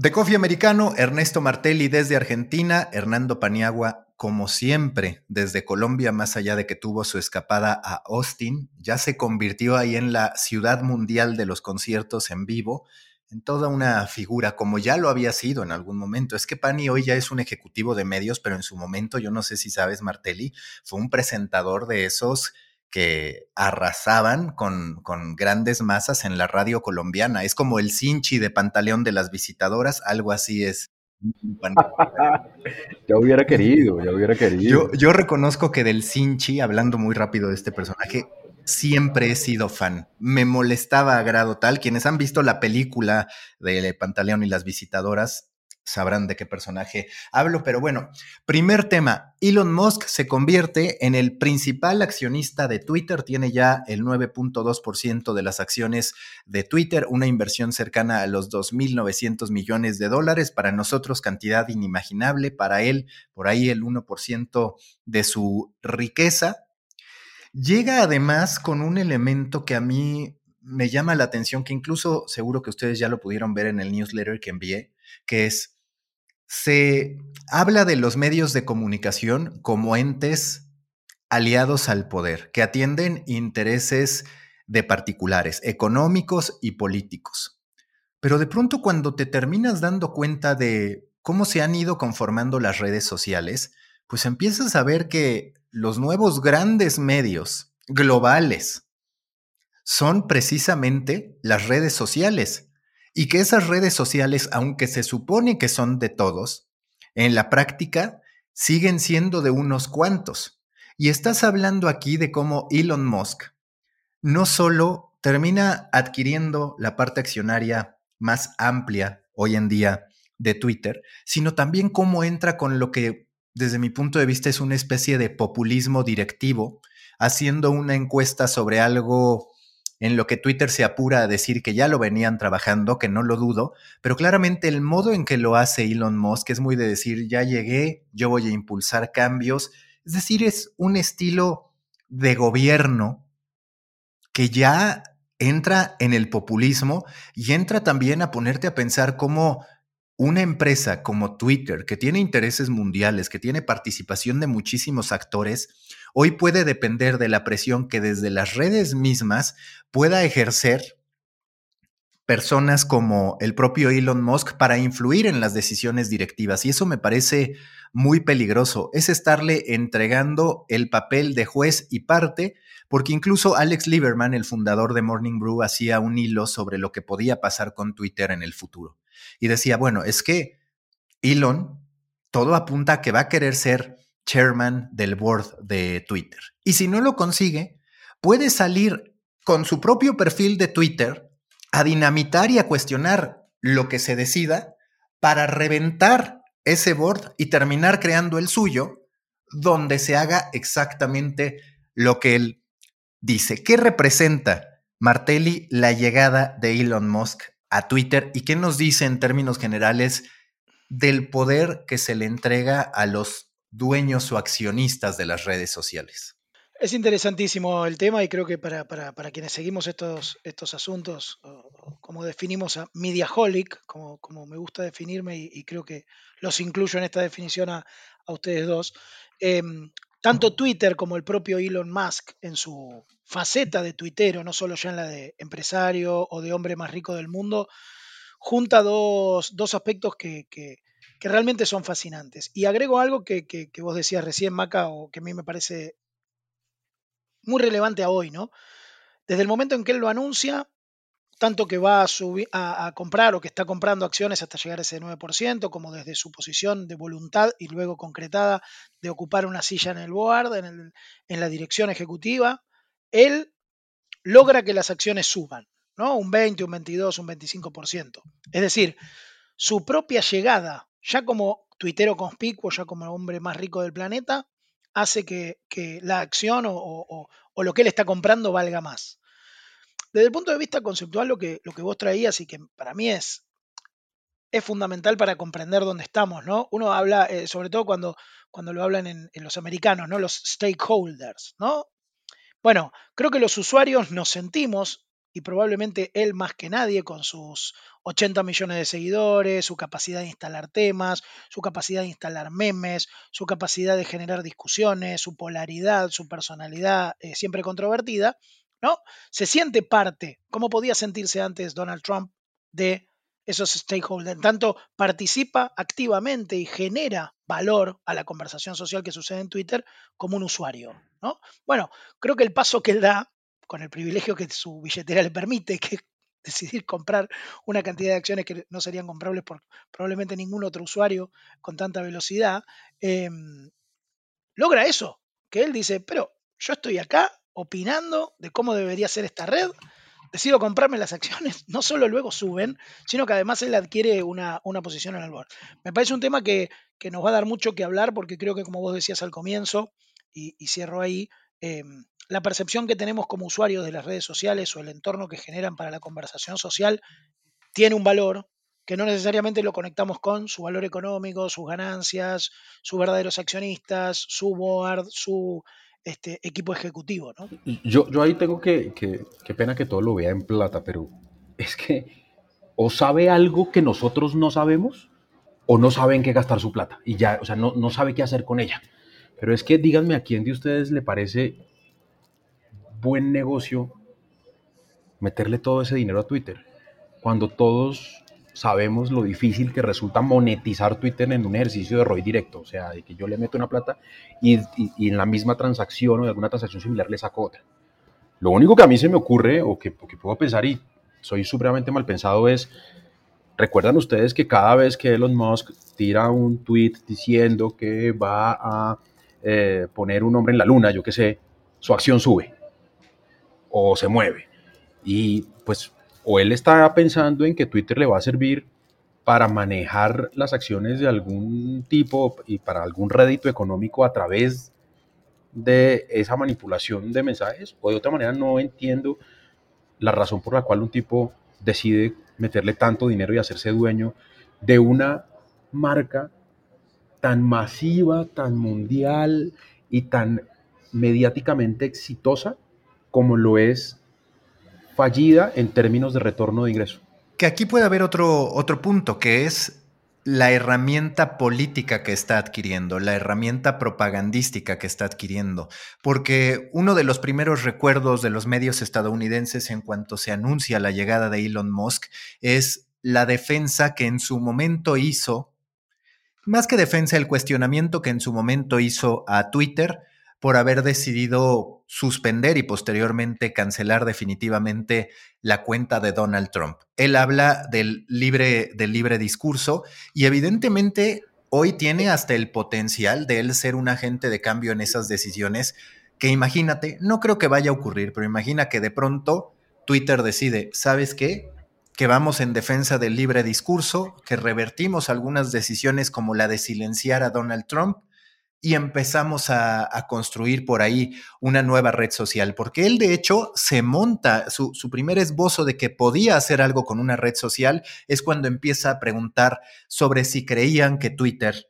De Coffee Americano, Ernesto Martelli desde Argentina, Hernando Paniagua, como siempre, desde Colombia, más allá de que tuvo su escapada a Austin, ya se convirtió ahí en la ciudad mundial de los conciertos en vivo, en toda una figura, como ya lo había sido en algún momento. Es que Pani hoy ya es un ejecutivo de medios, pero en su momento, yo no sé si sabes, Martelli, fue un presentador de esos que arrasaban con, con, grandes masas en la radio colombiana. Es como el Cinchi de Pantaleón de las visitadoras, algo así es. ya hubiera querido, ya hubiera querido. Yo, yo reconozco que del Cinchi, hablando muy rápido de este personaje, siempre he sido fan. Me molestaba a grado tal. Quienes han visto la película de Pantaleón y las visitadoras sabrán de qué personaje hablo, pero bueno, primer tema, Elon Musk se convierte en el principal accionista de Twitter, tiene ya el 9.2% de las acciones de Twitter, una inversión cercana a los 2.900 millones de dólares, para nosotros cantidad inimaginable, para él por ahí el 1% de su riqueza. Llega además con un elemento que a mí me llama la atención, que incluso seguro que ustedes ya lo pudieron ver en el newsletter que envié, que es se habla de los medios de comunicación como entes aliados al poder, que atienden intereses de particulares, económicos y políticos. Pero de pronto cuando te terminas dando cuenta de cómo se han ido conformando las redes sociales, pues empiezas a ver que los nuevos grandes medios globales son precisamente las redes sociales y que esas redes sociales, aunque se supone que son de todos, en la práctica siguen siendo de unos cuantos. Y estás hablando aquí de cómo Elon Musk no solo termina adquiriendo la parte accionaria más amplia hoy en día de Twitter, sino también cómo entra con lo que desde mi punto de vista es una especie de populismo directivo, haciendo una encuesta sobre algo en lo que Twitter se apura a decir que ya lo venían trabajando, que no lo dudo, pero claramente el modo en que lo hace Elon Musk es muy de decir, ya llegué, yo voy a impulsar cambios, es decir, es un estilo de gobierno que ya entra en el populismo y entra también a ponerte a pensar cómo una empresa como Twitter, que tiene intereses mundiales, que tiene participación de muchísimos actores, hoy puede depender de la presión que desde las redes mismas pueda ejercer personas como el propio Elon Musk para influir en las decisiones directivas. Y eso me parece muy peligroso. Es estarle entregando el papel de juez y parte, porque incluso Alex Lieberman, el fundador de Morning Brew, hacía un hilo sobre lo que podía pasar con Twitter en el futuro y decía, bueno, es que Elon, todo apunta a que va a querer ser chairman del board de Twitter. Y si no lo consigue, puede salir con su propio perfil de Twitter a dinamitar y a cuestionar lo que se decida para reventar ese board y terminar creando el suyo, donde se haga exactamente lo que él dice. ¿Qué representa, Martelli, la llegada de Elon Musk a Twitter y qué nos dice en términos generales del poder que se le entrega a los dueños o accionistas de las redes sociales. Es interesantísimo el tema y creo que para, quienes seguimos estos, estos asuntos, como definimos a mediaholic, como, como me gusta definirme y, creo que los incluyo en esta definición a, ustedes dos, em, tanto Twitter como el propio Elon Musk en su faceta de tuitero, no solo ya en la de empresario o de hombre más rico del mundo, junta dos, aspectos que, realmente son fascinantes. Y agrego algo que, vos decías recién, Maca, o que a mí me parece muy relevante a hoy, ¿no? Desde el momento en que él lo anuncia, tanto que va a, subir, a, comprar o que está comprando acciones hasta llegar a ese 9%, como desde su posición de voluntad y luego concretada de ocupar una silla en el board, en, en la dirección ejecutiva, él logra que las acciones suban, ¿no? Un 20, un 22, un 25%. Es decir, su propia llegada, ya como tuitero conspicuo, ya como hombre más rico del planeta, hace que, la acción o lo que él está comprando valga más. Desde el punto de vista conceptual, lo que, lo que vos traías y que para mí es, es fundamental para comprender dónde estamos, ¿no? Uno habla, eh, sobre todo cuando, cuando lo hablan en, los americanos, ¿no? Los stakeholders, ¿no? Bueno, creo que los usuarios nos sentimos y probablemente él más que nadie con sus 80 millones de seguidores, su capacidad de instalar temas, su capacidad de instalar memes, su capacidad de generar discusiones, su polaridad, su personalidad eh, siempre controvertida, ¿no? Se siente parte, como podía sentirse antes Donald Trump, de esos stakeholders. Tanto participa activamente y genera valor a la conversación social que sucede en Twitter como un usuario. ¿no? Bueno, creo que el paso que él da, con el privilegio que su billetera le permite, que decidir comprar una cantidad de acciones que no serían comprables por probablemente ningún otro usuario con tanta velocidad, em, logra eso, que él dice, pero yo estoy acá opinando de cómo debería ser esta red, decido comprarme las acciones, no solo luego suben, sino que además él adquiere una, posición en el board. Me parece un tema que, nos va a dar mucho que hablar porque creo que como vos decías al comienzo, y, cierro ahí, em, la percepción que tenemos como usuarios de las redes sociales o el entorno que generan para la conversación social tiene un valor que no necesariamente lo conectamos con su valor económico, sus ganancias, sus verdaderos accionistas, su board, su este equipo ejecutivo, ¿no? Yo, ahí tengo que, que, qué pena que todo lo vea en plata, pero es que o sabe algo que nosotros no sabemos o no sabe en qué gastar su plata y ya, o sea, no, no sabe qué hacer con ella. Pero es que díganme a quién de ustedes le parece buen negocio meterle todo ese dinero a Twitter cuando todos sabemos lo difícil que resulta monetizar Twitter en un ejercicio de ROI directo, o sea, de que yo le meto una plata y, en la misma transacción o en alguna transacción similar le saco otra. Lo único que a mí se me ocurre o que, puedo pensar y soy supremamente mal pensado es, recuerdan ustedes que cada vez que Elon Musk tira un tweet diciendo que va a eh, poner un hombre en la luna, yo qué sé, su acción sube o se mueve. Y pues o él está pensando en que Twitter le va a servir para manejar las acciones de algún tipo y para algún rédito económico a través de esa manipulación de mensajes, o de otra manera no entiendo la razón por la cual un tipo decide meterle tanto dinero y hacerse dueño de una marca tan masiva, tan mundial y tan mediáticamente exitosa como lo es fallida en términos de retorno de ingreso. Que aquí puede haber otro, otro punto, que es la herramienta política que está adquiriendo, la herramienta propagandística que está adquiriendo, porque uno de los primeros recuerdos de los medios estadounidenses en cuanto se anuncia la llegada de Elon Musk es la defensa que en su momento hizo, más que defensa, el cuestionamiento que en su momento hizo a Twitter por haber decidido suspender y posteriormente cancelar definitivamente la cuenta de Donald Trump. Él habla del libre, del libre discurso y evidentemente hoy tiene hasta el potencial de él ser un agente de cambio en esas decisiones que imagínate, no creo que vaya a ocurrir, pero imagina que de pronto Twitter decide, ¿sabes qué? que vamos en defensa del libre discurso, que revertimos algunas decisiones como la de silenciar a Donald Trump y empezamos a, construir por ahí una nueva red social, porque él de hecho se monta, su, primer esbozo de que podía hacer algo con una red social es cuando empieza a preguntar sobre si creían que Twitter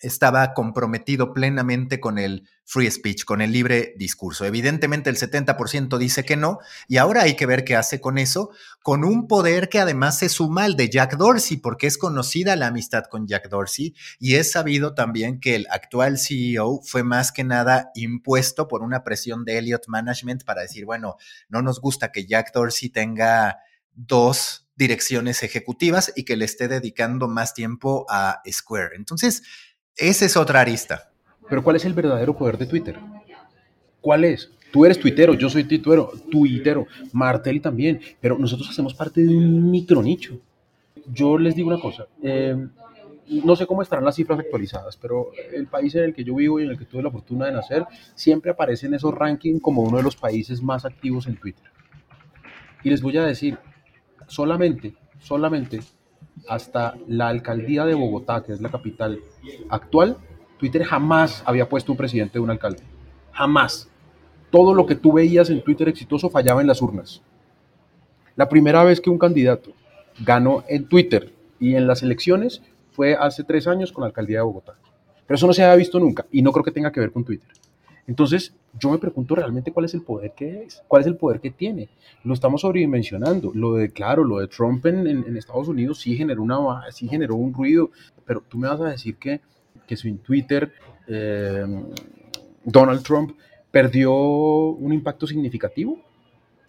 estaba comprometido plenamente con el free speech, con el libre discurso. Evidentemente el 70% dice que no, y ahora hay que ver qué hace con eso, con un poder que además se suma al de Jack Dorsey, porque es conocida la amistad con Jack Dorsey, y es sabido también que el actual CEO fue más que nada impuesto por una presión de Elliott Management para decir, bueno, no nos gusta que Jack Dorsey tenga dos direcciones ejecutivas y que le esté dedicando más tiempo a Square. Entonces, esa es otra arista. Pero ¿cuál es el verdadero poder de Twitter? ¿Cuál es? Tú eres tuitero, yo soy tuitero, tuitero, Martelli también, pero nosotros hacemos parte de un micronicho. Yo les digo una cosa, em, no sé cómo estarán las cifras actualizadas, pero el país en el que yo vivo y en el que tuve la fortuna de nacer, siempre aparece en esos rankings como uno de los países más activos en Twitter. Y les voy a decir, solamente, solamente hasta la alcaldía de Bogotá, que es la capital actual, Twitter jamás había puesto un presidente de un alcalde. Jamás. Todo lo que tú veías en Twitter exitoso fallaba en las urnas. La primera vez que un candidato ganó en Twitter y en las elecciones fue hace tres años con la alcaldía de Bogotá. Pero eso no se había visto nunca y no creo que tenga que ver con Twitter. Entonces, yo me pregunto realmente cuál es el poder que es, cuál es el poder que tiene. Lo estamos sobredimensionando. Lo de, claro, lo de Trump en, Estados Unidos sí generó, una, sí generó un ruido, pero tú me vas a decir que, que su Twitter, eh, Donald Trump perdió un impacto significativo.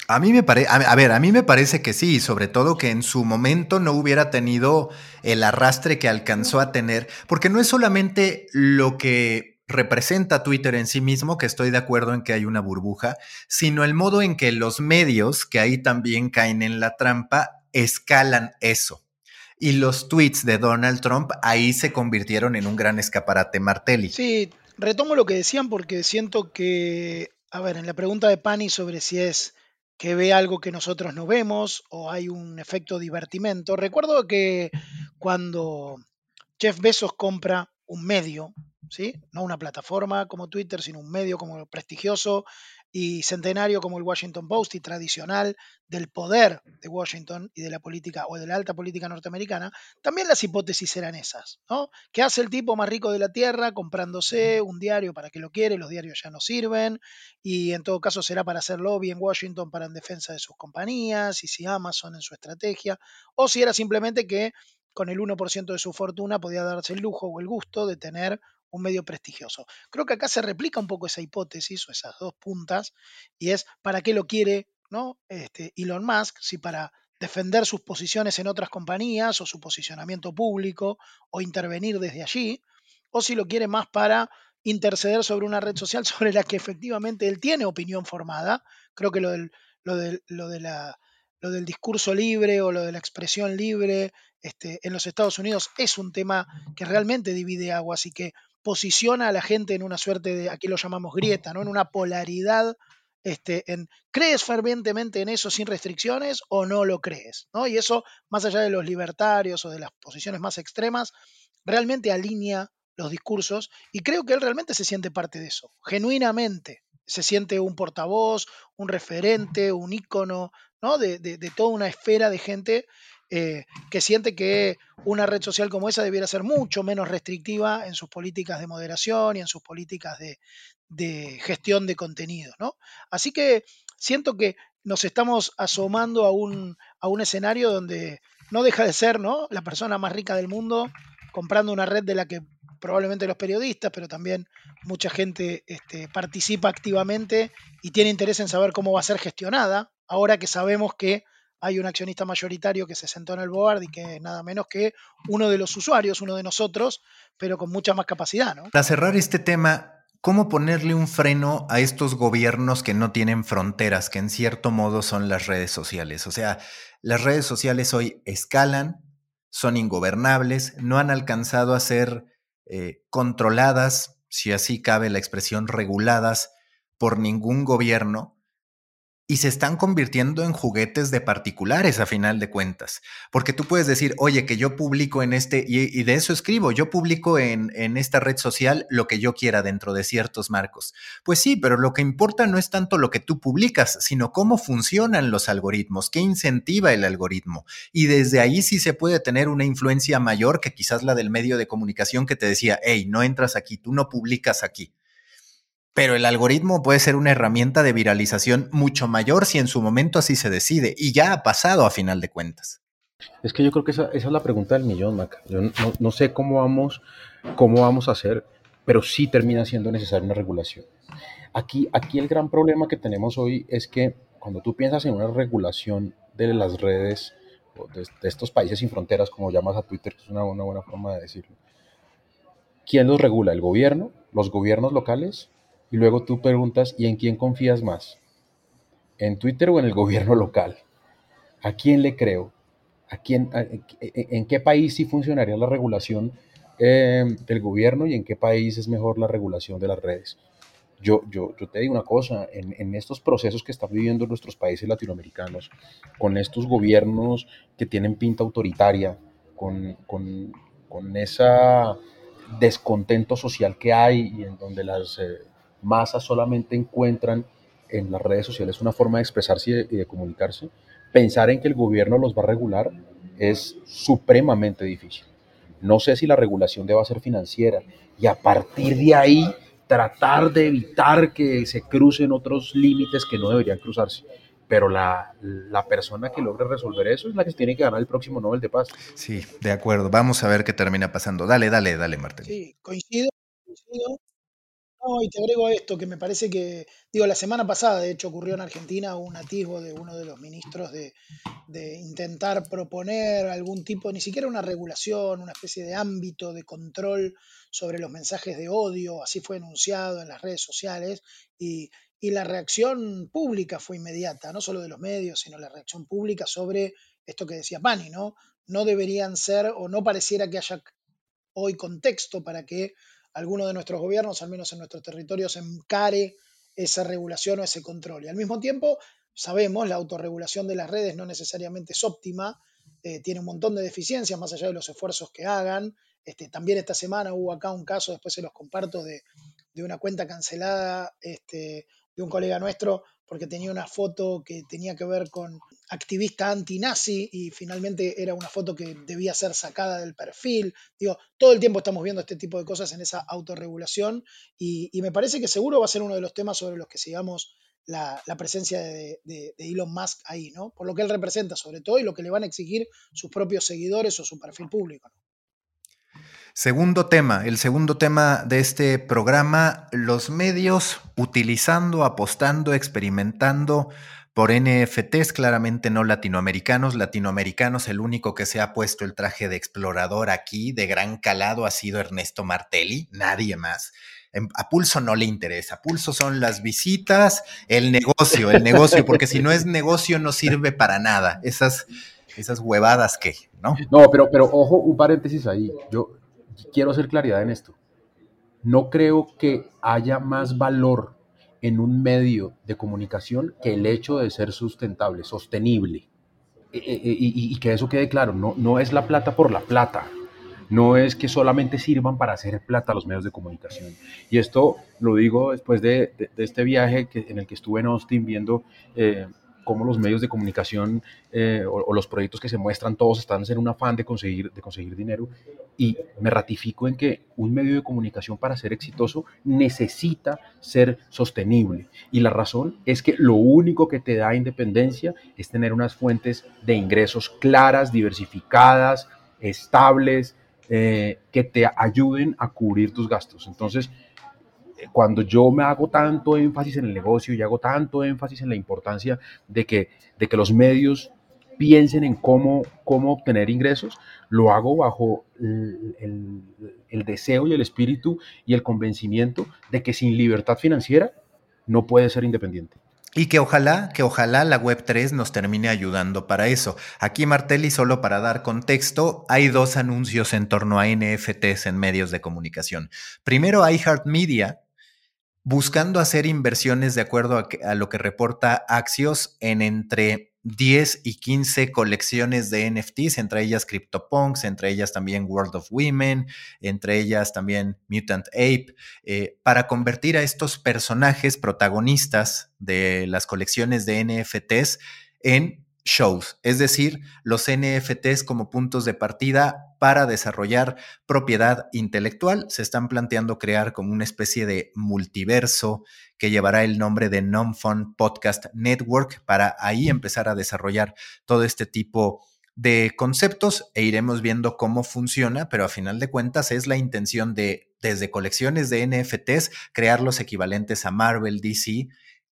A mí me parece, a ver, a mí me parece que sí, sobre todo que en su momento no hubiera tenido el arrastre que alcanzó a tener, porque no es solamente lo que representa Twitter en sí mismo, que estoy de acuerdo en que hay una burbuja, sino el modo en que los medios, que ahí también caen en la trampa, escalan eso. Y los tweets de Donald Trump ahí se convirtieron en un gran escaparate Martelli. Sí, retomo lo que decían porque siento que, a ver, en la pregunta de Pani sobre si es que ve algo que nosotros no vemos o hay un efecto divertimento, recuerdo que cuando Jeff Bezos compra un medio, ¿sí? No una plataforma como Twitter, sino un medio como prestigioso y centenario como el Washington Post y tradicional del poder de Washington y de la política o de la alta política norteamericana, también las hipótesis eran esas, ¿no? ¿Qué hace el tipo más rico de la tierra comprándose un diario para que lo quiere? Los diarios ya no sirven y en todo caso será para hacer lobby en Washington para en defensa de sus compañías y si Amazon en su estrategia o si era simplemente que con el 1% de su fortuna podía darse el lujo o el gusto de tener un medio prestigioso. Creo que acá se replica un poco esa hipótesis o esas dos puntas y es para qué lo quiere ¿no? este, Elon Musk, si para defender sus posiciones en otras compañías o su posicionamiento público o intervenir desde allí, o si lo quiere más para interceder sobre una red social sobre la que efectivamente él tiene opinión formada. Creo que lo del, lo lo de la, lo del discurso libre o lo de la expresión libre este, en los Estados Unidos es un tema que realmente divide aguas y que posiciona a la gente en una suerte de, aquí lo llamamos grieta, ¿no? En una polaridad, este, en ¿crees fervientemente en eso sin restricciones o no lo crees? ¿no? Y eso, más allá de los libertarios o de las posiciones más extremas, realmente alinea los discursos y creo que él realmente se siente parte de eso, genuinamente. Se siente un portavoz, un referente, un ícono, ¿no? de, de toda una esfera de gente eh, que siente que una red social como esa debiera ser mucho menos restrictiva en sus políticas de moderación y en sus políticas de, gestión de contenido. ¿no? Así que siento que nos estamos asomando a un, escenario donde no deja de ser ¿no? la persona más rica del mundo comprando una red de la que probablemente los periodistas, pero también mucha gente este, participa activamente y tiene interés en saber cómo va a ser gestionada, ahora que sabemos que hay un accionista mayoritario que se sentó en el board y que nada menos que uno de los usuarios, uno de nosotros, pero con mucha más capacidad. Para cerrar este tema, ¿cómo ponerle un freno a estos gobiernos que no tienen fronteras, que en cierto modo son las redes sociales? O sea, las redes sociales hoy escalan, son ingobernables, no han alcanzado a ser eh, controladas, si así cabe la expresión, reguladas por ningún gobierno y se están convirtiendo en juguetes de particulares a final de cuentas. Porque tú puedes decir, oye, que yo publico en este, y, de eso escribo, yo publico en, en, esta red social lo que yo quiera dentro de ciertos marcos. Pues sí, pero lo que importa no es tanto lo que tú publicas, sino cómo funcionan los algoritmos, qué incentiva el algoritmo. Y desde ahí sí se puede tener una influencia mayor que quizás la del medio de comunicación que te decía, hey, no entras aquí, tú no publicas aquí. Pero el algoritmo puede ser una herramienta de viralización mucho mayor si en su momento así se decide. Y ya ha pasado a final de cuentas. Es que yo creo que esa, es la pregunta del millón, Mac. Yo no, sé cómo vamos, cómo vamos a hacer, pero sí termina siendo necesaria una regulación. Aquí, aquí el gran problema que tenemos hoy es que cuando tú piensas en una regulación de las redes, de, estos países sin fronteras, como llamas a Twitter, que es una buena forma de decirlo, ¿quién los regula? ¿El gobierno? ¿Los gobiernos locales? Y luego tú preguntas, ¿y en quién confías más? ¿En Twitter o en el gobierno local? ¿A quién le creo? ¿A quién, ¿En qué país sí funcionaría la regulación em, del gobierno y en qué país es mejor la regulación de las redes? Yo, yo, te digo una cosa, en, estos procesos que están viviendo nuestros países latinoamericanos, con estos gobiernos que tienen pinta autoritaria, con, con, con ese descontento social que hay y en donde las... Eh, masas solamente encuentran en las redes sociales una forma de expresarse y de, comunicarse, pensar en que el gobierno los va a regular es supremamente difícil. No sé si la regulación debe ser financiera y a partir de ahí tratar de evitar que se crucen otros límites que no deberían cruzarse. Pero la, la, persona que logre resolver eso es la que tiene que ganar el próximo Nobel de Paz. Sí, de acuerdo. Vamos a ver qué termina pasando. Dale, dale, dale, Martín. Sí, coincido, coincido. No, y te agrego esto, que me parece que, digo, la semana pasada, de hecho, ocurrió en Argentina un atisbo de uno de los ministros de, de intentar proponer algún tipo, ni siquiera una regulación, una especie de ámbito de control sobre los mensajes de odio, así fue anunciado en las redes sociales, y, y la reacción pública fue inmediata, no solo de los medios, sino la reacción pública sobre esto que decía Pani, ¿no? No deberían ser o no pareciera que haya hoy contexto para que alguno de nuestros gobiernos, al menos en nuestros territorios, encare esa regulación o ese control. Y al mismo tiempo, sabemos, la autorregulación de las redes no necesariamente es óptima, eh, tiene un montón de deficiencias más allá de los esfuerzos que hagan. Este, también esta semana hubo acá un caso, después se los comparto, de, una cuenta cancelada este, de un colega nuestro porque tenía una foto que tenía que ver con activista anti-nazi y finalmente era una foto que debía ser sacada del perfil. Digo, todo el tiempo estamos viendo este tipo de cosas en esa autorregulación y, y me parece que seguro va a ser uno de los temas sobre los que sigamos la, la presencia de, de, Elon Musk ahí, ¿no? Por lo que él representa sobre todo y lo que le van a exigir sus propios seguidores o su perfil público. Segundo tema, el segundo tema de este programa, los medios utilizando, apostando, experimentando por NFTs, claramente no latinoamericanos. Latinoamericanos, el único que se ha puesto el traje de explorador aquí de gran calado ha sido Ernesto Martelli, nadie más. A Pulso no le interesa. Pulso son las visitas, el negocio, el negocio, porque si no es negocio no sirve para nada. Esas, esas huevadas que, ¿no? No, pero, pero ojo, un paréntesis ahí. Yo, quiero hacer claridad en esto. No creo que haya más valor en un medio de comunicación que el hecho de ser sustentable, sostenible. E, e, e, y, que eso quede claro, no, no es la plata por la plata, no es que solamente sirvan para hacer plata los medios de comunicación. Y esto lo digo después de, de, de este viaje que, en el que estuve en Austin viendo eh, cómo los medios de comunicación eh, o, los proyectos que se muestran, todos están en un afán de conseguir, de conseguir dinero. Y me ratifico en que un medio de comunicación para ser exitoso necesita ser sostenible. Y la razón es que lo único que te da independencia es tener unas fuentes de ingresos claras, diversificadas, estables, eh, que te ayuden a cubrir tus gastos. Entonces, cuando yo me hago tanto énfasis en el negocio y hago tanto énfasis en la importancia de que, de que los medios piensen en cómo, cómo obtener ingresos, lo hago bajo el, deseo y el espíritu y el convencimiento de que sin libertad financiera no puede ser independiente. Y que ojalá, que ojalá la Web3 nos termine ayudando para eso. Aquí Martelli, solo para dar contexto, hay dos anuncios en torno a NFTs en medios de comunicación. Primero, iHeartMedia, buscando hacer inversiones de acuerdo a, lo que reporta Axios en entre 10 y 15 colecciones de NFTs, entre ellas CryptoPunks, entre ellas también World of Women, entre ellas también Mutant Ape, eh, para convertir a estos personajes protagonistas de las colecciones de NFTs en shows, es decir, los NFTs como puntos de partida para desarrollar propiedad intelectual. Se están planteando crear como una especie de multiverso que llevará el nombre de Non-Fun Podcast Network para ahí empezar a desarrollar todo este tipo de conceptos e iremos viendo cómo funciona, pero a final de cuentas es la intención de, desde colecciones de NFTs, crear los equivalentes a Marvel, DC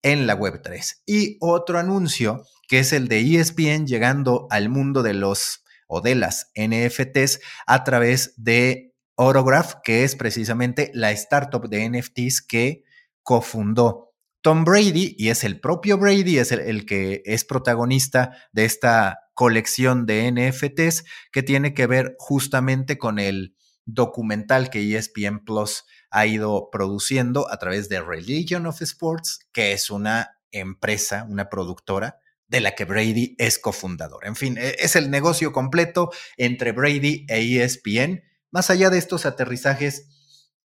en la Web3. Y otro anuncio que es el de ESPN llegando al mundo de los o de las NFTs a través de Autograph, que es precisamente la startup de NFTs que cofundó Tom Brady y es el propio Brady, es el, el, que es protagonista de esta colección de NFTs que tiene que ver justamente con el documental que ESPN Plus ha ido produciendo a través de Religion of Sports, que es una empresa, una productora de la que Brady es cofundador. En fin, e, es el negocio completo entre Brady e ESPN. Más allá de estos aterrizajes,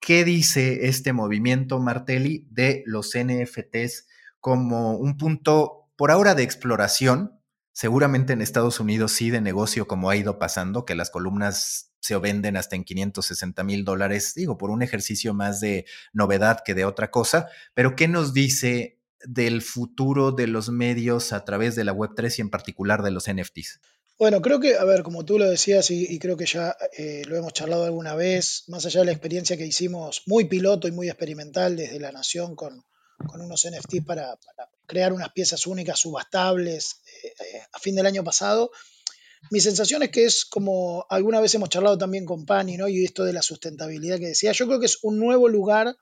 ¿qué dice este movimiento Martelli de los NFTs como un punto por ahora de exploración? Seguramente en Estados Unidos sí de negocio como ha ido pasando, que las columnas se venden hasta en 560 mil dólares, digo, por un ejercicio más de novedad que de otra cosa, pero ¿qué nos dice del futuro de los medios a través de la Web3 y en particular de los NFTs? Bueno, creo que, a ver, como tú lo decías y, creo que ya eh, lo hemos charlado alguna vez, más allá de la experiencia que hicimos muy piloto y muy experimental desde La Nación con, unos NFTs para, crear unas piezas únicas subastables eh, eh, a fin del año pasado, mi sensación es que es como alguna vez hemos charlado también con Pani, ¿no? Y esto de la sustentabilidad que decía, yo creo que es un nuevo lugar,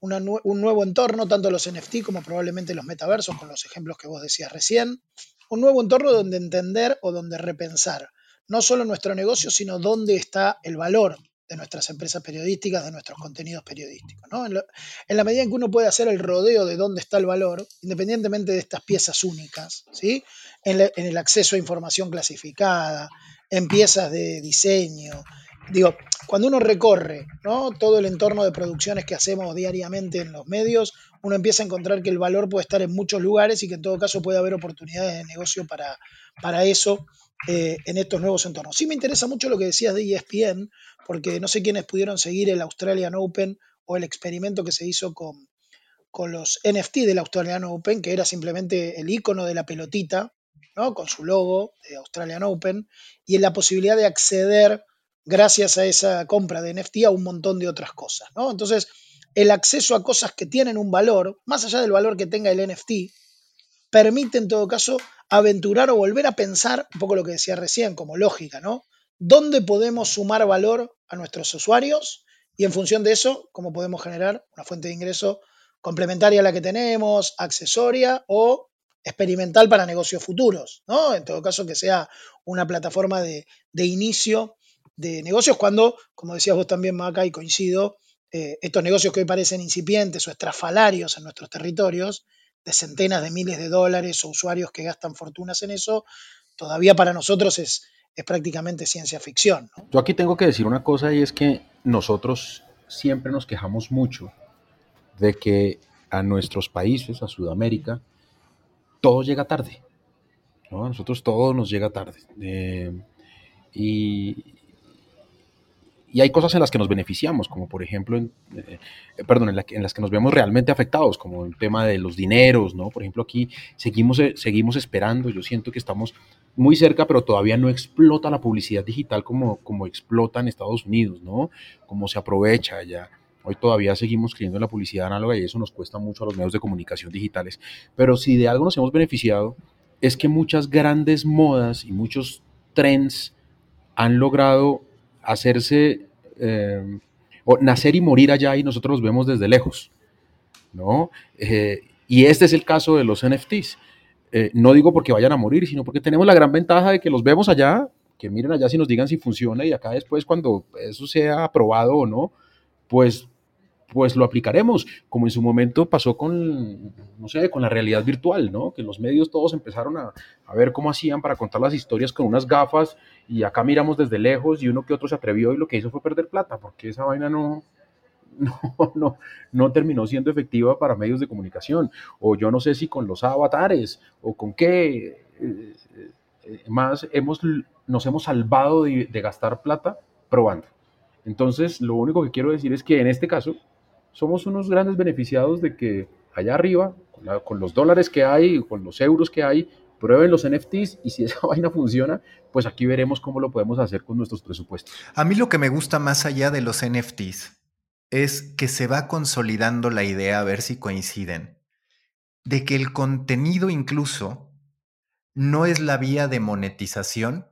un nuevo entorno, tanto los NFT como probablemente los metaversos, con los ejemplos que vos decías recién, un nuevo entorno donde entender o donde repensar no solo nuestro negocio, sino dónde está el valor de nuestras empresas periodísticas, de nuestros contenidos periodísticos. ¿no? En, la medida en que uno puede hacer el rodeo de dónde está el valor, independientemente de estas piezas únicas, ¿sí? en, el acceso a información clasificada, en piezas de diseño. Digo, cuando uno recorre ¿no? todo el entorno de producciones que hacemos diariamente en los medios, uno empieza a encontrar que el valor puede estar en muchos lugares y que en todo caso puede haber oportunidades de negocio para, para eso eh, en estos nuevos entornos. Sí me interesa mucho lo que decías de ESPN, porque no sé quiénes pudieron seguir el Australian Open o el experimento que se hizo con, con los NFT del Australian Open, que era simplemente el icono de la pelotita, ¿no? con su logo de Australian Open, y en la posibilidad de acceder, gracias a esa compra de NFT, a un montón de otras cosas. Entonces, el acceso a cosas que tienen un valor, más allá del valor que tenga el NFT, permite en todo caso aventurar o volver a pensar, un poco lo que decía recién, como lógica, ¿no? ¿Dónde podemos sumar valor a nuestros usuarios? Y en función de eso, cómo podemos generar una fuente de ingreso complementaria a la que tenemos, accesoria o experimental para negocios futuros, ¿no? En todo caso, que sea una plataforma de, inicio de negocios cuando, como decías vos también, Maca, y coincido, eh, estos negocios que hoy parecen incipientes o estrafalarios en nuestros territorios, de centenas de miles de dólares o usuarios que gastan fortunas en eso, todavía para nosotros es, es prácticamente ciencia ficción. Yo aquí tengo que decir una cosa y es que nosotros siempre nos quejamos mucho de que a nuestros países, a Sudamérica, todo llega tarde. A nosotros todo nos llega tarde. Eh, y, y hay cosas en las que nos beneficiamos, como por ejemplo, en, eh, perdón, en, las que nos vemos realmente afectados, como el tema de los dineros, ¿no? Por ejemplo, aquí seguimos, eh, seguimos esperando, yo siento que estamos muy cerca, pero todavía no explota la publicidad digital como, como explota en Estados Unidos, ¿no? Como se aprovecha allá. Hoy todavía seguimos creyendo en la publicidad análoga y eso nos cuesta mucho a los medios de comunicación digitales. Pero si de algo nos hemos beneficiado, es que muchas grandes modas y muchos trends han logrado hacerse, eh, o nacer y morir allá y nosotros los vemos desde lejos, ¿no? Eh, y este es el caso de los NFTs. Eh, no digo porque vayan a morir, sino porque tenemos la gran ventaja de que los vemos allá, que miren allá si nos digan si funciona y acá después cuando eso sea aprobado o no, pues pues lo aplicaremos, como en su momento pasó con, no sé, con la realidad virtual, ¿no? Que los medios todos empezaron a, a, ver cómo hacían para contar las historias con unas gafas y acá miramos desde lejos y uno que otro se atrevió y lo que hizo fue perder plata, porque esa vaina no, no, no, no terminó siendo efectiva para medios de comunicación. O yo no sé si con los avatares o con qué eh, eh, más hemos, nos hemos salvado de, de gastar plata probando. Entonces, lo único que quiero decir es que en este caso, somos unos grandes beneficiados de que allá arriba, con, los dólares que hay, con los euros que hay, prueben los NFTs y si esa vaina funciona, pues aquí veremos cómo lo podemos hacer con nuestros presupuestos. A mí lo que me gusta más allá de los NFTs es que se va consolidando la idea, a ver si coinciden, de que el contenido incluso no es la vía de monetización,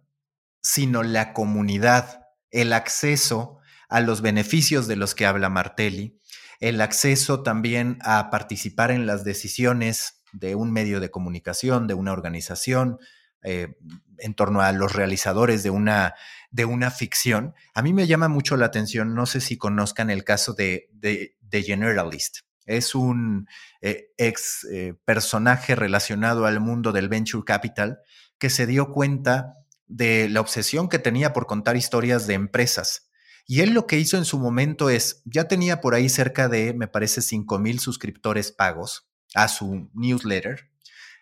sino la comunidad, el acceso a los beneficios de los que habla Martelli, el acceso también a participar en las decisiones de un medio de comunicación, de una organización, eh, en torno a los realizadores de una, de una ficción. A mí me llama mucho la atención, no sé si conozcan el caso de, de, Generalist. Es un eh, ex eh, personaje relacionado al mundo del venture capital que se dio cuenta de la obsesión que tenía por contar historias de empresas y él lo que hizo en su momento es, ya tenía por ahí cerca de, me parece, 5 mil suscriptores pagos a su newsletter.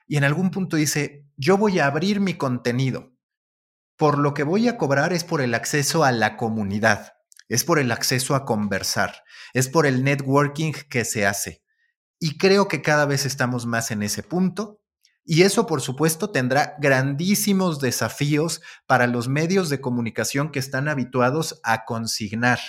Y en algún punto dice, yo voy a abrir mi contenido por lo que voy a cobrar es por el acceso a la comunidad, es por el acceso a conversar, es por el networking que se hace. Y creo que cada vez estamos más en ese punto. Y eso, por supuesto, tendrá grandísimos desafíos para los medios de comunicación que están habituados a consignar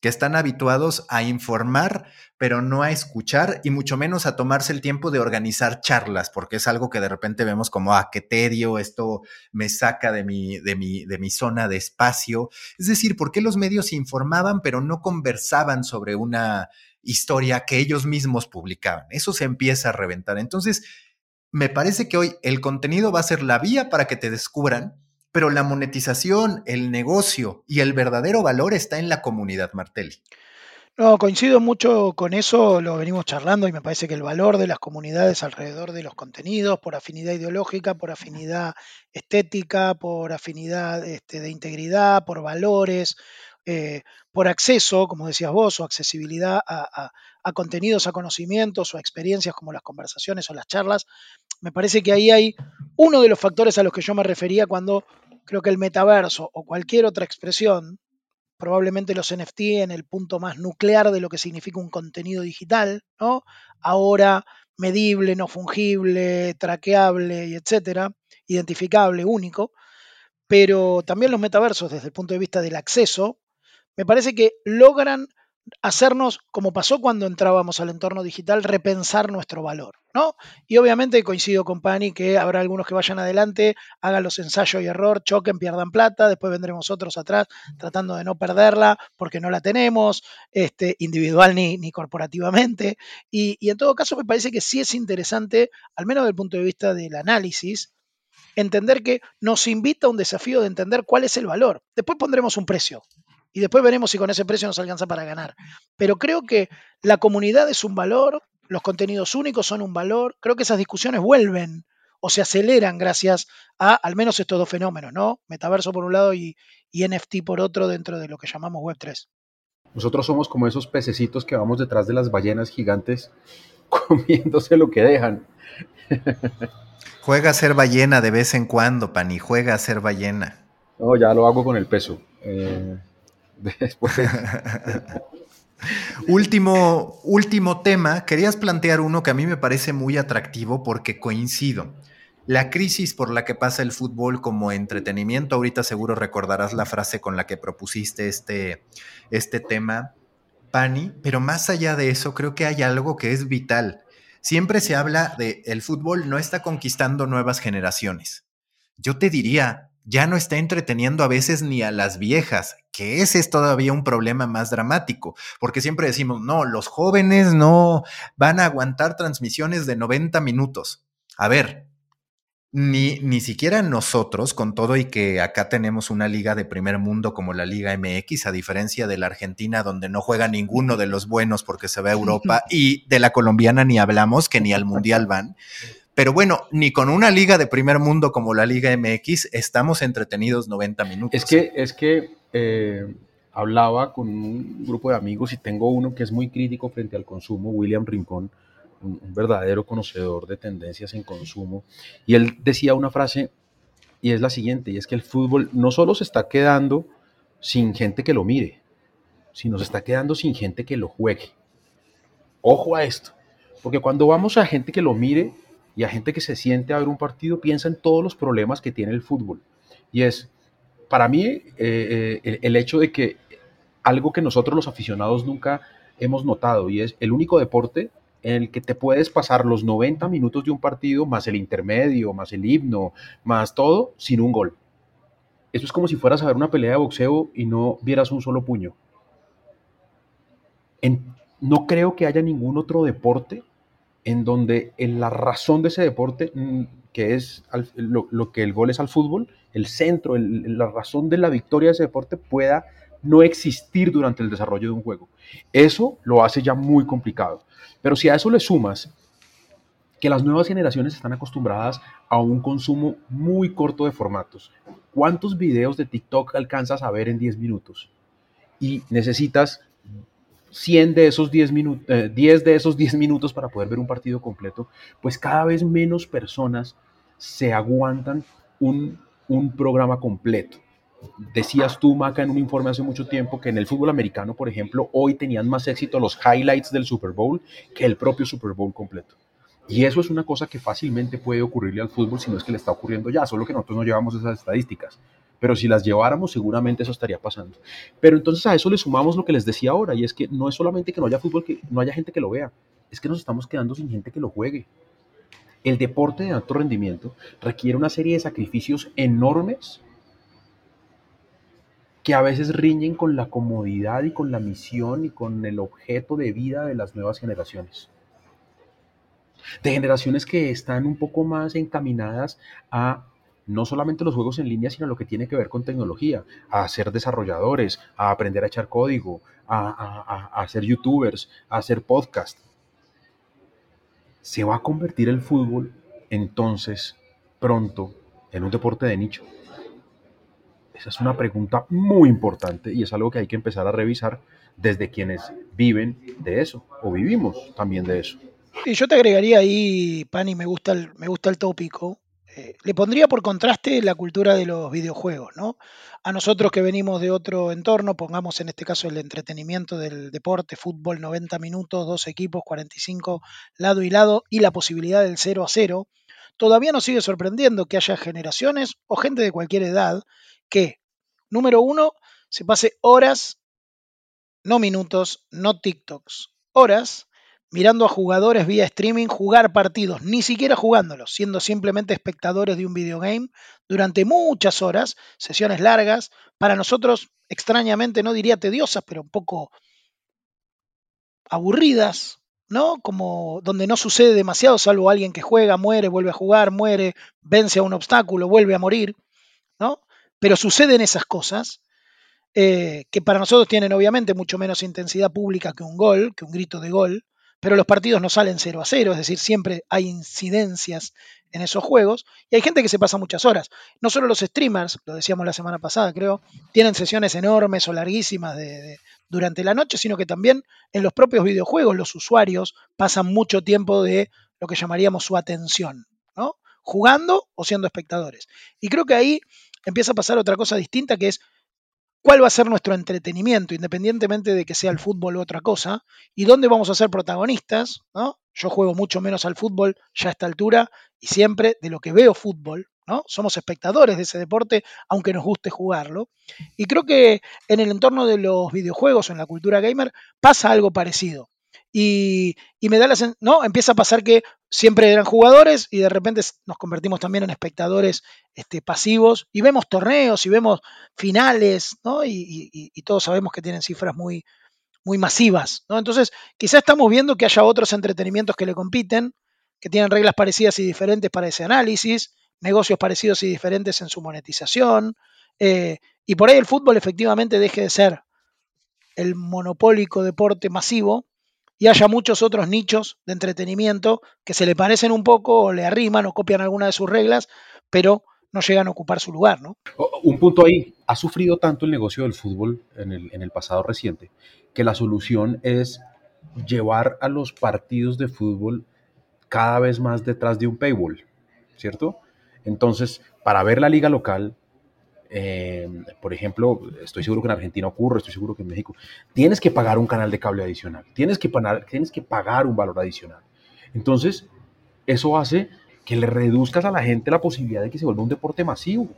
que están habituados a informar, pero no a escuchar y mucho menos a tomarse el tiempo de organizar charlas, porque es algo que de repente vemos como, ah, qué tedio, esto me saca de mi, de mi, de mi zona de espacio. Es decir, ¿por qué los medios informaban, pero no conversaban sobre una historia que ellos mismos publicaban? Eso se empieza a reventar. Entonces, me parece que hoy el contenido va a ser la vía para que te descubran, pero la monetización, el negocio y el verdadero valor está en la comunidad, Martelli. No, coincido mucho con eso, lo venimos charlando y me parece que el valor de las comunidades alrededor de los contenidos, por afinidad ideológica, por afinidad estética, por afinidad este, de integridad, por valores, eh, por acceso, como decías vos, o accesibilidad a, contenidos, a conocimientos o a experiencias como las conversaciones o las charlas, me parece que ahí hay uno de los factores a los que yo me refería cuando creo que el metaverso o cualquier otra expresión, probablemente los NFT en el punto más nuclear de lo que significa un contenido digital, ¿no? Ahora medible, no fungible, traqueable etcétera, identificable, único, pero también los metaversos desde el punto de vista del acceso, me parece que logran hacernos, como pasó cuando entrábamos al entorno digital, repensar nuestro valor, ¿no? Y obviamente coincido con Pani que habrá algunos que vayan adelante, hagan los ensayos y error, choquen, pierdan plata, después vendremos otros atrás tratando de no perderla porque no la tenemos, este, individual ni, corporativamente. Y, y en todo caso me parece que sí es interesante, al menos desde el punto de vista del análisis, entender que nos invita a un desafío de entender cuál es el valor. Después pondremos un precio, y después veremos si con ese precio nos alcanza para ganar. Pero creo que la comunidad es un valor, los contenidos únicos son un valor, creo que esas discusiones vuelven o se aceleran gracias a al menos estos dos fenómenos, ¿no? Metaverso por un lado y, NFT por otro dentro de lo que llamamos Web3. Nosotros somos como esos pececitos que vamos detrás de las ballenas gigantes comiéndose lo que dejan. Juega a ser ballena de vez en cuando, Pani, juega a ser ballena. No, ya lo hago con el peso. Eh, Último, último tema, querías plantear uno que a mí me parece muy atractivo porque coincido. La crisis por la que pasa el fútbol como entretenimiento, ahorita seguro recordarás la frase con la que propusiste este, este tema, Pani, pero más allá de eso, creo que hay algo que es vital. Siempre se habla de el fútbol no está conquistando nuevas generaciones. Yo te diría, ya no está entreteniendo a veces ni a las viejas, que ese es todavía un problema más dramático, porque siempre decimos, no, los jóvenes no van a aguantar transmisiones de 90 minutos. A ver, ni, ni siquiera nosotros, con todo y que acá tenemos una liga de primer mundo como la Liga MX, a diferencia de la Argentina, donde no juega ninguno de los buenos porque se va a Europa, y de la colombiana ni hablamos, que ni al Mundial van. Pero bueno, ni con una liga de primer mundo como la Liga MX estamos entretenidos 90 minutos. Es que, es que eh, hablaba con un grupo de amigos y tengo uno que es muy crítico frente al consumo, William Rincón, un, verdadero conocedor de tendencias en consumo, y él decía una frase y es la siguiente, y es que el fútbol no solo se está quedando sin gente que lo mire, sino se está quedando sin gente que lo juegue. Ojo a esto, porque cuando vamos a gente que lo mire, y a gente que se siente a ver un partido piensa en todos los problemas que tiene el fútbol. Y es, para mí, eh, eh, el, hecho de que algo que nosotros los aficionados nunca hemos notado, y es el único deporte en el que te puedes pasar los 90 minutos de un partido, más el intermedio, más el himno, más todo, sin un gol. Eso es como si fueras a ver una pelea de boxeo y no vieras un solo puño. no creo que haya ningún otro deporte en donde en la razón de ese deporte, mm, que es lo, que el gol es al fútbol, el centro, la razón de la victoria de ese deporte pueda no existir durante el desarrollo de un juego. Eso lo hace ya muy complicado. Pero si a eso le sumas que las nuevas generaciones están acostumbradas a un consumo muy corto de formatos. ¿Cuántos videos de TikTok alcanzas a ver en 10 minutos? Y necesitas 100 de esos 10 minutos, 10 de esos 10 minutos para poder ver un partido completo, pues cada vez menos personas se aguantan un un programa completo. Decías tú, Maca, en un informe hace mucho tiempo que en el fútbol americano, por ejemplo, hoy tenían más éxito los highlights del Super Bowl que el propio Super Bowl completo. Y eso es una cosa que fácilmente puede ocurrirle al fútbol si no es que le está ocurriendo ya, solo que nosotros no llevamos esas estadísticas. Pero si las lleváramos, seguramente eso estaría pasando. Pero entonces a eso le sumamos lo que les decía ahora, y es que no es solamente que no haya fútbol, que no haya gente que lo vea, es que nos estamos quedando sin gente que lo juegue. El deporte de alto rendimiento requiere una serie de sacrificios enormes que a veces riñen con la comodidad y con la misión y con el objeto de vida de las nuevas generaciones. De generaciones que están un poco más encaminadas a no solamente los juegos en línea, sino lo que tiene que ver con tecnología, a ser desarrolladores, a aprender a echar código, a, a, ser youtubers, a hacer podcast. ¿Se va a convertir el fútbol entonces pronto en un deporte de nicho? Esa es una pregunta muy importante y es algo que hay que empezar a revisar desde quienes viven de eso o vivimos también de eso. Y yo te agregaría ahí, Pani, me gusta el, me gusta el tópico. Eh, le pondría por contraste la cultura de los videojuegos, ¿no? A nosotros que venimos de otro entorno, pongamos en este caso el entretenimiento del deporte, fútbol 90 minutos, dos equipos, 45 lado y lado, y la posibilidad del 0 a 0, todavía nos sigue sorprendiendo que haya generaciones o gente de cualquier edad que, número uno, se pase horas, no minutos, no TikToks, horas mirando a jugadores vía streaming jugar partidos, ni siquiera jugándolos, siendo simplemente espectadores de un videogame durante muchas horas, sesiones largas, para nosotros extrañamente no diría tediosas, pero un poco aburridas, ¿no? Como donde no sucede demasiado, salvo alguien que juega, muere, vuelve a jugar, muere, vence a un obstáculo, vuelve a morir, ¿no? Pero suceden esas cosas eh, que para nosotros tienen obviamente mucho menos intensidad pública que un gol, que un grito de gol, pero los partidos no salen 0 a 0, es decir, siempre hay incidencias en esos juegos y hay gente que se pasa muchas horas. No solo los streamers, lo decíamos la semana pasada creo, tienen sesiones enormes o larguísimas de, durante la noche, sino que también en los propios videojuegos los usuarios pasan mucho tiempo de lo que llamaríamos su atención, ¿no? Jugando o siendo espectadores. Y creo que ahí empieza a pasar otra cosa distinta que es cuál va a ser nuestro entretenimiento, independientemente de que sea el fútbol u otra cosa, y dónde vamos a ser protagonistas. ¿no? Yo juego mucho menos al fútbol ya a esta altura y siempre de lo que veo fútbol. ¿no? Somos espectadores de ese deporte, aunque nos guste jugarlo. Y creo que en el entorno de los videojuegos en la cultura gamer pasa algo parecido. Y, me da la no, empieza a pasar que siempre eran jugadores y de repente nos convertimos también en espectadores este, pasivos y vemos torneos y vemos finales, ¿no? Y, todos sabemos que tienen cifras muy, muy masivas, ¿no? Entonces, quizás estamos viendo que haya otros entretenimientos que le compiten, que tienen reglas parecidas y diferentes para ese análisis, negocios parecidos y diferentes en su monetización, eh, y por ahí el fútbol efectivamente deje de ser el monopólico deporte masivo y haya muchos otros nichos de entretenimiento que se le parecen un poco o le arriman o copian alguna de sus reglas, pero no llegan a ocupar su lugar, ¿no? Un punto ahí, ha sufrido tanto el negocio del fútbol en el, en el pasado reciente que la solución es llevar a los partidos de fútbol cada vez más detrás de un paywall, ¿cierto? Entonces, para ver la liga local, eh, por ejemplo, estoy seguro que en Argentina ocurre, estoy seguro que en México, tienes que pagar un canal de cable adicional, tienes que, pagar, tienes que pagar un valor adicional. Entonces, eso hace que le reduzcas a la gente la posibilidad de que se vuelva un deporte masivo,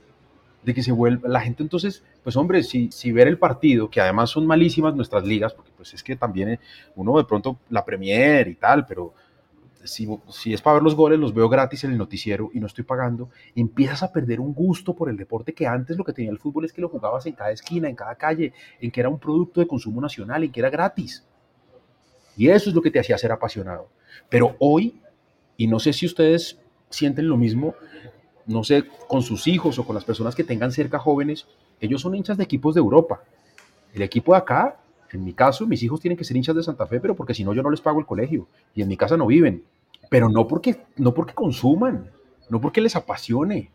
de que se vuelva, la gente entonces, pues hombre, si, si ver el partido, que además son malísimas nuestras ligas, porque pues es que también uno de pronto la Premier y tal, pero si, es para ver los goles, los veo gratis en el noticiero y no estoy pagando, empiezas a perder un gusto por el deporte que antes lo que tenía el fútbol es que lo jugabas en cada esquina, en cada calle, en que era un producto de consumo nacional, en que era gratis. Y eso es lo que te hacía ser apasionado. Pero hoy, y no sé si ustedes sienten lo mismo, no sé, con sus hijos o con las personas que tengan cerca jóvenes, ellos son hinchas de equipos de Europa. El equipo de acá en mi caso, mis hijos tienen que ser hinchas de Santa Fe, pero porque si no yo no les pago el colegio y en mi casa no viven. Pero no porque, no porque consuman, no porque les apasione.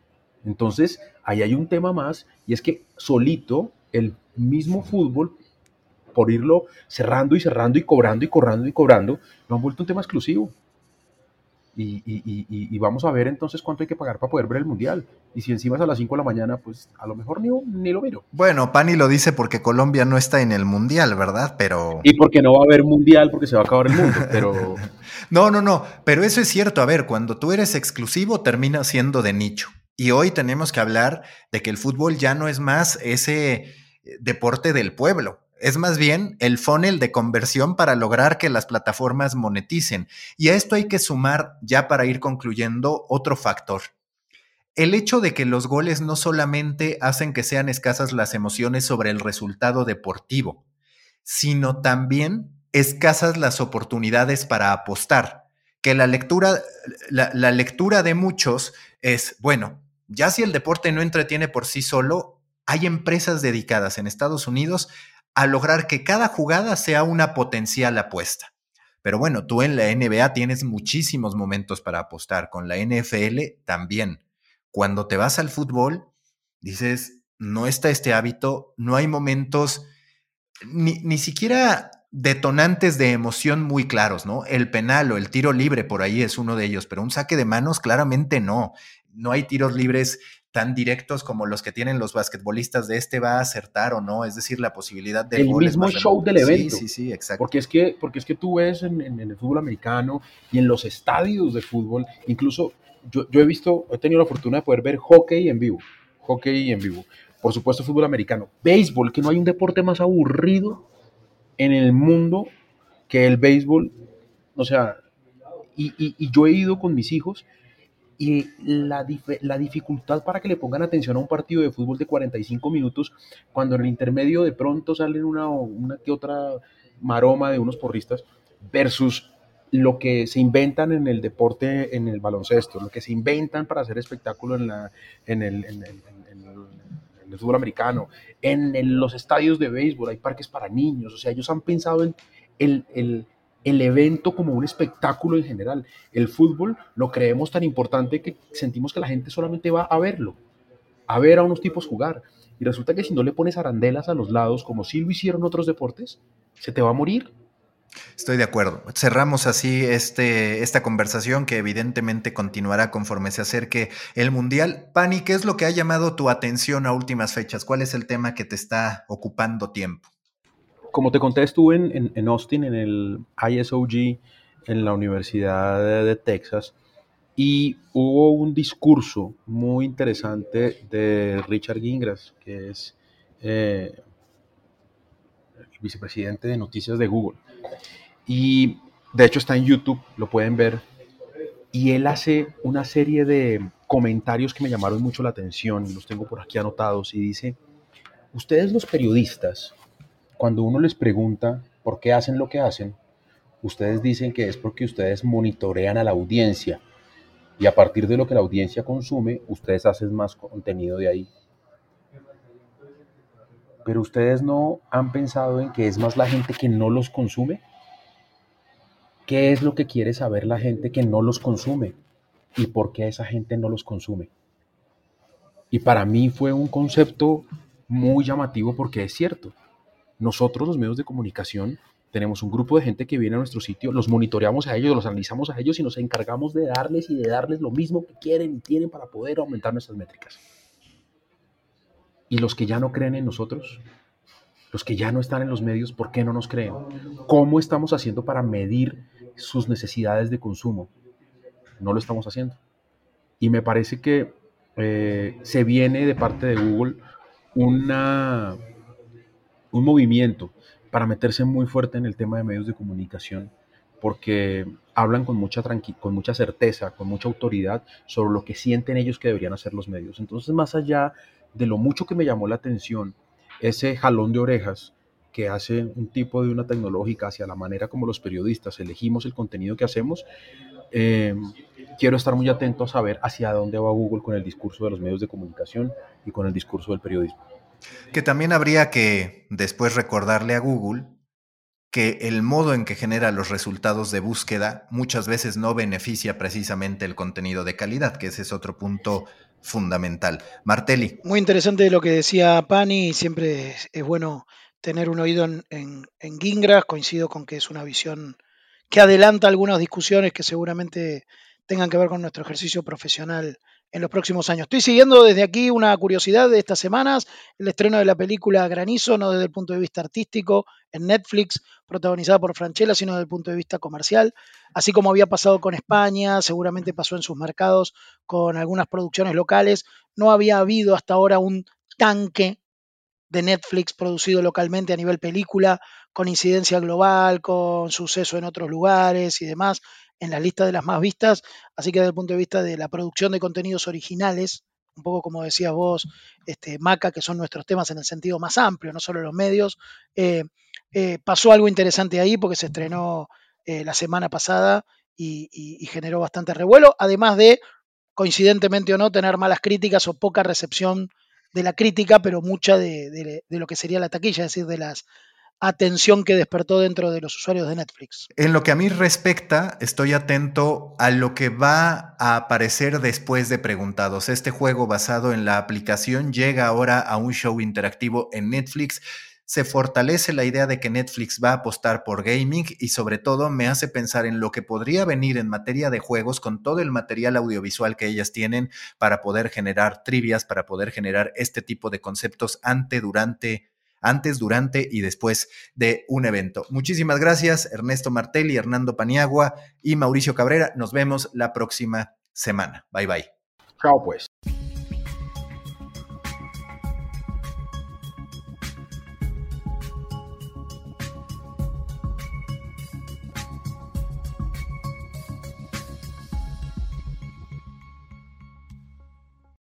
Entonces, ahí hay un tema más y es que solito el mismo fútbol, por irlo cerrando y cerrando y cobrando y cobrando y cobrando, lo han vuelto un tema exclusivo. Y, vamos a ver entonces cuánto hay que pagar para poder ver el Mundial. Y si encima es a las 5 de la mañana, pues a lo mejor ni, ni lo miro. Bueno, Pani lo dice porque Colombia no está en el Mundial, ¿verdad? Pero... Y porque no va a haber Mundial porque se va a acabar el mundo, pero... no, no, no, pero eso es cierto. A ver, cuando tú eres exclusivo termina siendo de nicho. Y hoy tenemos que hablar de que el fútbol ya no es más ese eh, deporte del pueblo. Es más bien el funnel de conversión para lograr que las plataformas moneticen. Y a esto hay que sumar, ya para ir concluyendo, otro factor. El hecho de que los goles no solamente hacen que sean escasas las emociones sobre el resultado deportivo, sino también escasas las oportunidades para apostar. Que la lectura, la, la lectura de muchos es, bueno, ya si el deporte no entretiene por sí solo, hay empresas dedicadas en Estados Unidos a lograr que cada jugada sea una potencial apuesta. Pero bueno, tú en la NBA tienes muchísimos momentos para apostar, con la NFL también. Cuando te vas al fútbol, dices, no está este hábito, no hay momentos, ni, ni siquiera detonantes de emoción muy claros, ¿no? El penal o el tiro libre por ahí es uno de ellos, pero un saque de manos claramente no. No hay tiros libres tan directos como los que tienen los basquetbolistas de este va a acertar o no, es decir, la posibilidad de... El mismo show del evento. Sí, sí, sí, exacto. Porque es que, porque es que tú ves en, el fútbol americano y en los estadios de fútbol, incluso yo, yo he visto, he tenido la fortuna de poder ver hockey en vivo, hockey en vivo, por supuesto fútbol americano, béisbol, que no hay un deporte más aburrido en el mundo que el béisbol, o sea, y, y, y yo he ido con mis hijos y la, la, dificultad para que le pongan atención a un partido de fútbol de 45 minutos, cuando en el intermedio de pronto salen una, una que otra maroma de unos porristas, versus lo que se inventan en el deporte, en el baloncesto, lo que se inventan para hacer espectáculo en, la, en, el, en, el, fútbol americano, en los estadios de béisbol, hay parques para niños, o sea, ellos han pensado en el, el evento como un espectáculo en general. El fútbol lo creemos tan importante que sentimos que la gente solamente va a verlo, a ver a unos tipos jugar. Y resulta que si no le pones arandelas a los lados, como si lo hicieron otros deportes, se te va a morir. Estoy de acuerdo. Cerramos así este, esta conversación que evidentemente continuará conforme se acerque el Mundial. Pani, ¿qué es lo que ha llamado tu atención a últimas fechas? ¿Cuál es el tema que te está ocupando tiempo? Como te conté, estuve en, Austin, en el ISOG, en la Universidad de, Texas, y hubo un discurso muy interesante de Richard Gingras, que es eh, vicepresidente de noticias de Google. Y de hecho está en YouTube, lo pueden ver. Y él hace una serie de comentarios que me llamaron mucho la atención, los tengo por aquí anotados, y dice, ustedes los periodistas, cuando uno les pregunta por qué hacen lo que hacen, ustedes dicen que es porque ustedes monitorean a la audiencia y a partir de lo que la audiencia consume, ustedes hacen más contenido de ahí. Pero ustedes no han pensado en que es más la gente que no los consume. ¿Qué es lo que quiere saber la gente que no los consume? ¿Y por qué esa gente no los consume? Y para mí fue un concepto muy llamativo porque es cierto. Nosotros, los medios de comunicación, tenemos un grupo de gente que viene a nuestro sitio, los monitoreamos a ellos, los analizamos a ellos y nos encargamos de darles y de darles lo mismo que quieren y tienen para poder aumentar nuestras métricas. Y los que ya no creen en nosotros, los que ya no están en los medios, ¿por qué no nos creen? ¿Cómo estamos haciendo para medir sus necesidades de consumo? No lo estamos haciendo. Y me parece que eh, se viene de parte de Google una un movimiento para meterse muy fuerte en el tema de medios de comunicación, porque hablan con mucha, con mucha certeza, con mucha autoridad sobre lo que sienten ellos que deberían hacer los medios. Entonces, más allá de lo mucho que me llamó la atención, ese jalón de orejas que hace un tipo de una tecnológica hacia la manera como los periodistas elegimos el contenido que hacemos, eh, quiero estar muy atento a saber hacia dónde va Google con el discurso de los medios de comunicación y con el discurso del periodismo. Que también habría que después recordarle a Google que el modo en que genera los resultados de búsqueda muchas veces no beneficia precisamente el contenido de calidad, que ese es otro punto fundamental. Martelli. Muy interesante lo que decía Pani, siempre es, bueno tener un oído en, en, Gingras, coincido con que es una visión que adelanta algunas discusiones que seguramente tengan que ver con nuestro ejercicio profesional en los próximos años. Estoy siguiendo desde aquí una curiosidad de estas semanas, el estreno de la película Granizo, no desde el punto de vista artístico, en Netflix, protagonizada por Franchella, sino desde el punto de vista comercial. Así como había pasado con España, seguramente pasó en sus mercados con algunas producciones locales, no había habido hasta ahora un tanque de Netflix producido localmente a nivel película, con incidencia global, con suceso en otros lugares y demás en la lista de las más vistas, así que desde el punto de vista de la producción de contenidos originales, un poco como decías vos, este, Maca, que son nuestros temas en el sentido más amplio, no solo los medios, eh, eh, pasó algo interesante ahí porque se estrenó eh, la semana pasada y, generó bastante revuelo, además de, coincidentemente o no, tener malas críticas o poca recepción de la crítica, pero mucha de, de lo que sería la taquilla, es decir, de las atención que despertó dentro de los usuarios de Netflix. En lo que a mí respecta, estoy atento a lo que va a aparecer después de Preguntados. Este juego basado en la aplicación llega ahora a un show interactivo en Netflix. Se fortalece la idea de que Netflix va a apostar por gaming y sobre todo me hace pensar en lo que podría venir en materia de juegos con todo el material audiovisual que ellas tienen para poder generar trivias, para poder generar este tipo de conceptos ante, durante antes, durante y después de un evento. Muchísimas gracias, Ernesto Martelli, Hernando Paniagua y Mauricio Cabrera. Nos vemos la próxima semana. Bye bye. Chao pues.